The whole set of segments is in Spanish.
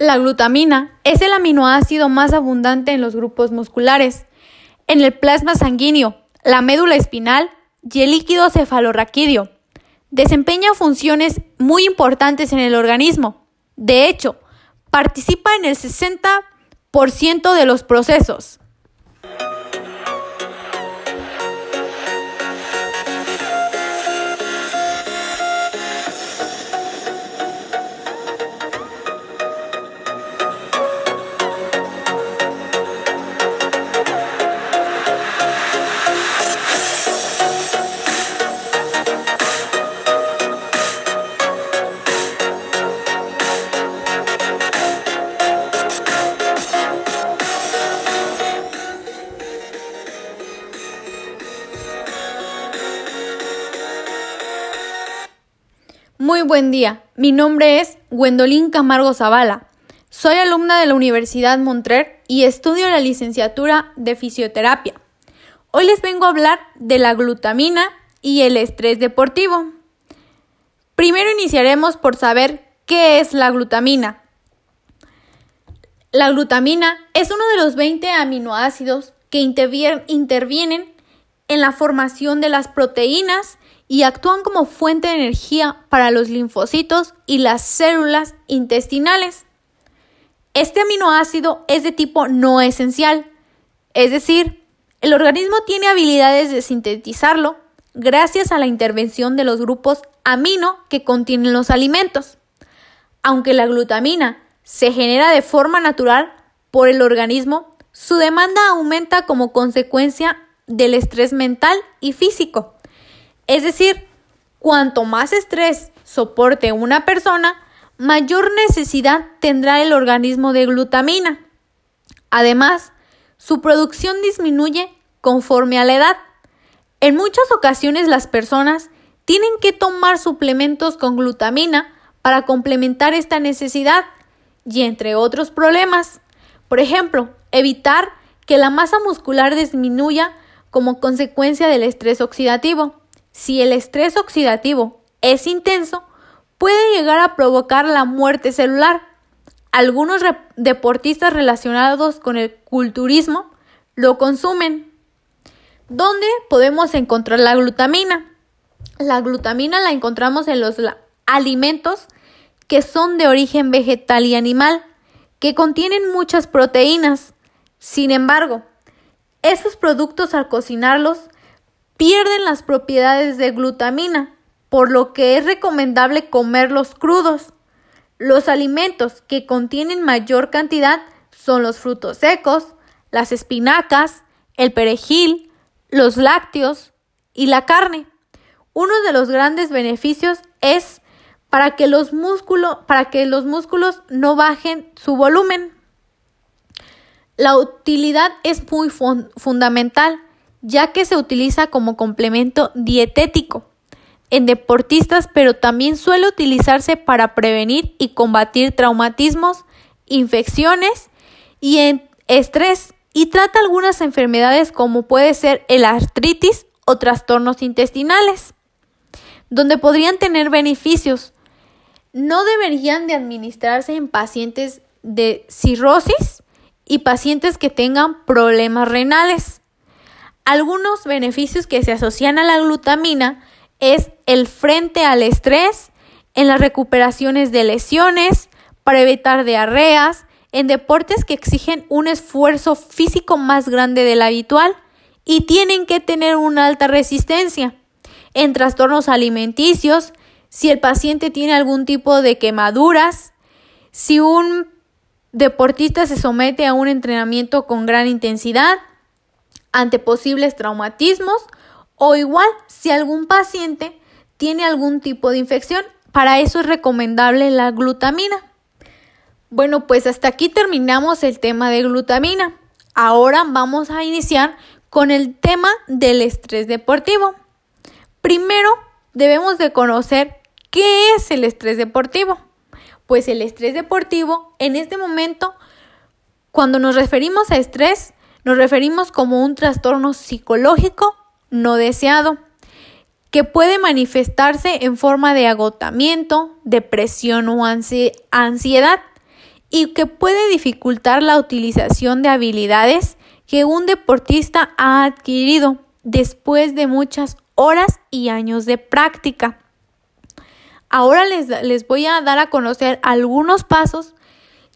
La glutamina es el aminoácido más abundante en los grupos musculares, en el plasma sanguíneo, la médula espinal y el líquido cefalorraquídeo. Desempeña funciones muy importantes en el organismo. De hecho, participa en el 60% de los procesos. Buen día, mi nombre es Gwendolyn Camargo Zavala. Soy alumna de la Universidad Montrer y estudio la licenciatura de fisioterapia. Hoy les vengo a hablar de la glutamina y el estrés deportivo. Primero iniciaremos por saber qué es la glutamina. La glutamina es uno de los 20 aminoácidos que intervienen en la formación de las proteínas y actúan como fuente de energía para los linfocitos y las células intestinales. Este aminoácido es de tipo no esencial, es decir, el organismo tiene habilidades de sintetizarlo gracias a la intervención de los grupos amino que contienen los alimentos. Aunque la glutamina se genera de forma natural por el organismo, su demanda aumenta como consecuencia del estrés mental y físico. Es decir, cuanto más estrés soporte una persona, mayor necesidad tendrá el organismo de glutamina. Además, su producción disminuye conforme a la edad. En muchas ocasiones las personas tienen que tomar suplementos con glutamina para complementar esta necesidad y entre otros problemas. Por ejemplo, evitar que la masa muscular disminuya como consecuencia del estrés oxidativo. Si el estrés oxidativo es intenso, puede llegar a provocar la muerte celular. Algunos deportistas relacionados con el culturismo lo consumen. ¿Dónde podemos encontrar la glutamina? La glutamina la encontramos en los alimentos que son de origen vegetal y animal, que contienen muchas proteínas. Sin embargo, esos productos al cocinarlos pierden las propiedades de glutamina, por lo que es recomendable comerlos crudos. Los alimentos que contienen mayor cantidad son los frutos secos, las espinacas, el perejil, los lácteos y la carne. Uno de los grandes beneficios es para que los para que los músculos no bajen su volumen. La utilidad es muy fundamental ya que se utiliza como complemento dietético en deportistas, pero también suele utilizarse para prevenir y combatir traumatismos, infecciones y estrés y trata algunas enfermedades como puede ser el artritis o trastornos intestinales, donde podrían tener beneficios. No deberían de administrarse en pacientes de cirrosis y pacientes que tengan problemas renales. Algunos beneficios que se asocian a la glutamina es el frente al estrés, en las recuperaciones de lesiones, para evitar diarreas, en deportes que exigen un esfuerzo físico más grande del habitual y tienen que tener una alta resistencia, en trastornos alimenticios, si el paciente tiene algún tipo de quemaduras, si un deportista se somete a un entrenamiento con gran intensidad, ante posibles traumatismos o igual si algún paciente tiene algún tipo de infección. Para eso es recomendable la glutamina. Bueno, pues hasta aquí terminamos el tema de glutamina. Ahora vamos a iniciar con el tema del estrés deportivo. Primero, debemos de conocer qué es el estrés deportivo. Pues el estrés deportivo, en este momento, cuando nos referimos a estrés, nos referimos como un trastorno psicológico no deseado, que puede manifestarse en forma de agotamiento, depresión o ansiedad y que puede dificultar la utilización de habilidades que un deportista ha adquirido después de muchas horas y años de práctica. Ahora les, les, voy a dar a conocer algunos pasos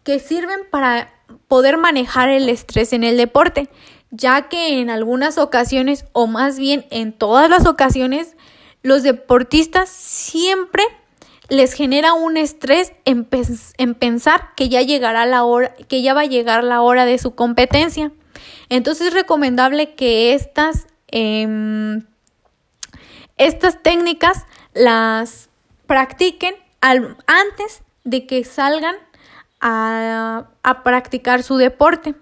que sirven para poder manejar el estrés en el deporte, ya que en algunas ocasiones, o más bien en todas las ocasiones, los deportistas siempre les genera un estrés en, pensar que ya llegará la hora, que ya va a llegar la hora de su competencia. Entonces es recomendable que estas, em, estas técnicas las practiquen antes de que salgan a, a practicar su deporte.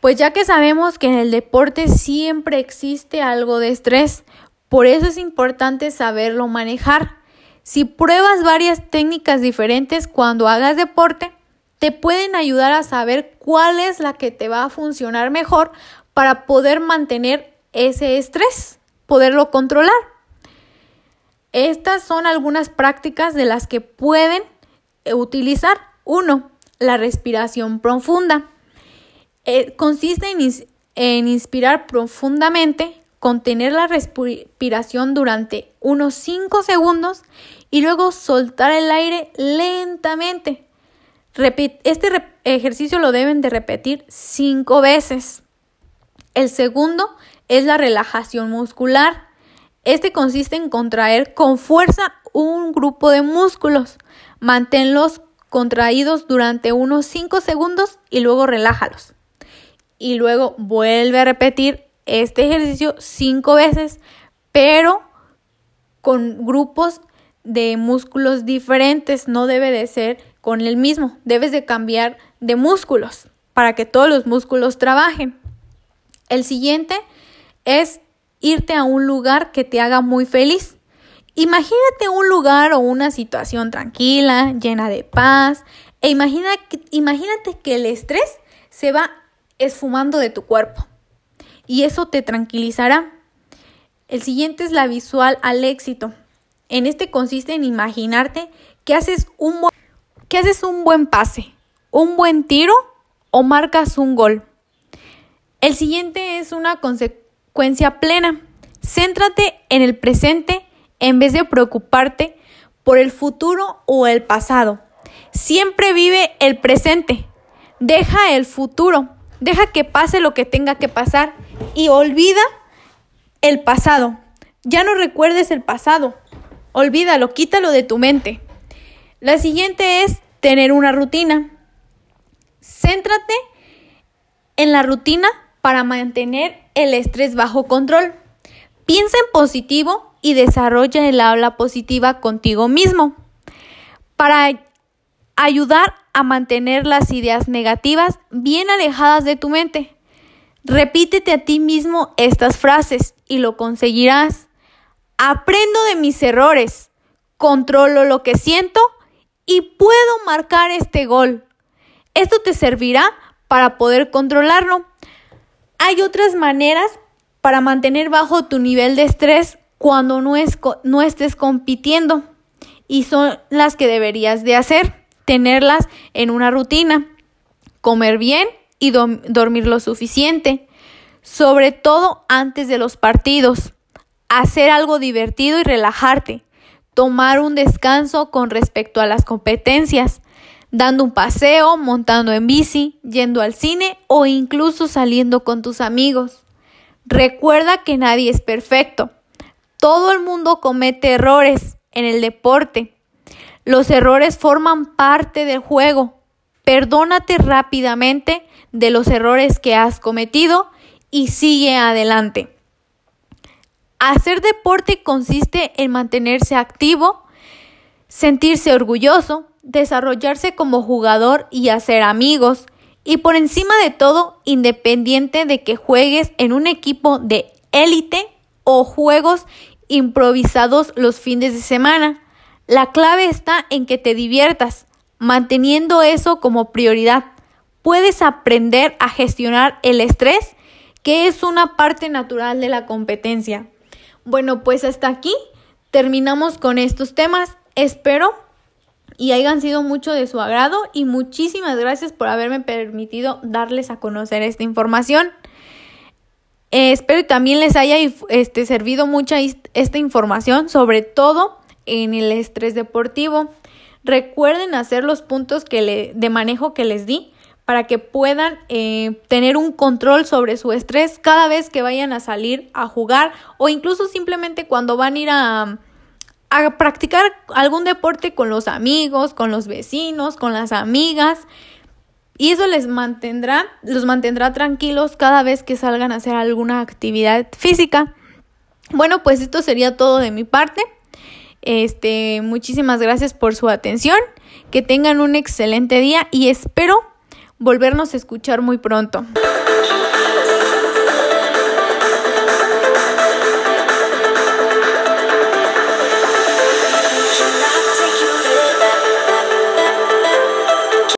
Pues ya que sabemos que en el deporte siempre existe algo de estrés, por eso es importante saberlo manejar. Si pruebas varias técnicas diferentes cuando hagas deporte, te pueden ayudar a saber cuál es la que te va a funcionar mejor para poder mantener ese estrés, poderlo controlar. Estas son algunas prácticas de las que pueden utilizar. Uno, la respiración profunda. Eh, consiste en inspirar profundamente contener la respiración durante unos 5 segundos y luego soltar el aire lentamente. Este ejercicio lo deben de repetir 5 veces. El segundo es la relajación muscular. Este consiste en contraer con fuerza un grupo de músculos. Manténlos contraídos durante unos 5 segundos y luego relájalos. Y luego vuelve a repetir este ejercicio cinco veces, pero con grupos de músculos diferentes, no debe de ser con el mismo, debes de cambiar de músculos para que todos los músculos trabajen. El siguiente es irte a un lugar que te haga muy feliz. Imagínate un lugar o una situación tranquila, llena de paz, e imagina, imagínate que el estrés se va esfumando de tu cuerpo y eso te tranquilizará. El siguiente es la visual al éxito. En este consiste en imaginarte que haces un, que haces un buen pase, un buen tiro o marcas un gol. El siguiente es una consecuencia plena. Céntrate en el presente en vez de preocuparte por el futuro o el pasado. Siempre vive el presente. Deja el futuro. Deja que pase lo que tenga que pasar y olvida el pasado. Ya no recuerdes el pasado. Olvídalo, quítalo de tu mente. La siguiente es tener una rutina. Céntrate en la rutina para mantener el estrés bajo control. Piensa en positivo y desarrolla el habla positiva contigo mismo. Para ayudar a mantener las ideas negativas bien alejadas de tu mente. Repítete a ti mismo estas frases y lo conseguirás. Aprendo de mis errores, controlo lo que siento y puedo marcar este gol. Esto te servirá para poder controlarlo. Hay otras maneras para mantener bajo tu nivel de estrés cuando no, no estés compitiendo. Y son las que deberías de hacer tenerlas en una rutina, comer bien y dormir lo suficiente, sobre todo antes de los partidos, hacer algo divertido y relajarte, tomar un descanso con respecto a las competencias, dando un paseo, montando en bici, yendo al cine o incluso saliendo con tus amigos. Recuerda que nadie es perfecto. Todo el mundo comete errores en el deporte los errores forman parte del juego. Perdónate rápidamente de los errores que has cometido y sigue adelante. Hacer deporte consiste en mantenerse activo, sentirse orgulloso, desarrollarse como jugador y hacer amigos. Y por encima de todo, independiente de que juegues en un equipo de élite o juegos improvisados los fines de semana. La clave está en que te diviertas, manteniendo eso como prioridad. Puedes aprender a gestionar el estrés, que es una parte natural de la competencia. Bueno, pues hasta aquí terminamos con estos temas. Espero y hayan sido mucho de su agrado y muchísimas gracias por haberme permitido darles a conocer esta información. Eh, espero también les haya este, servido mucha esta información, sobre todo en el estrés deportivo. Recuerden hacer los puntos que le, de manejo que les di para que puedan eh, tener un control sobre su estrés cada vez que vayan a salir a jugar o incluso simplemente cuando van a ir a a practicar algún deporte con los amigos, con los vecinos, con las amigas. Y eso les mantendrá, los mantendrá tranquilos cada vez que salgan a hacer alguna actividad física. Bueno, pues esto sería todo de mi parte. Este, muchísimas gracias por su atención. Que tengan un excelente día y espero volvernos a escuchar muy pronto.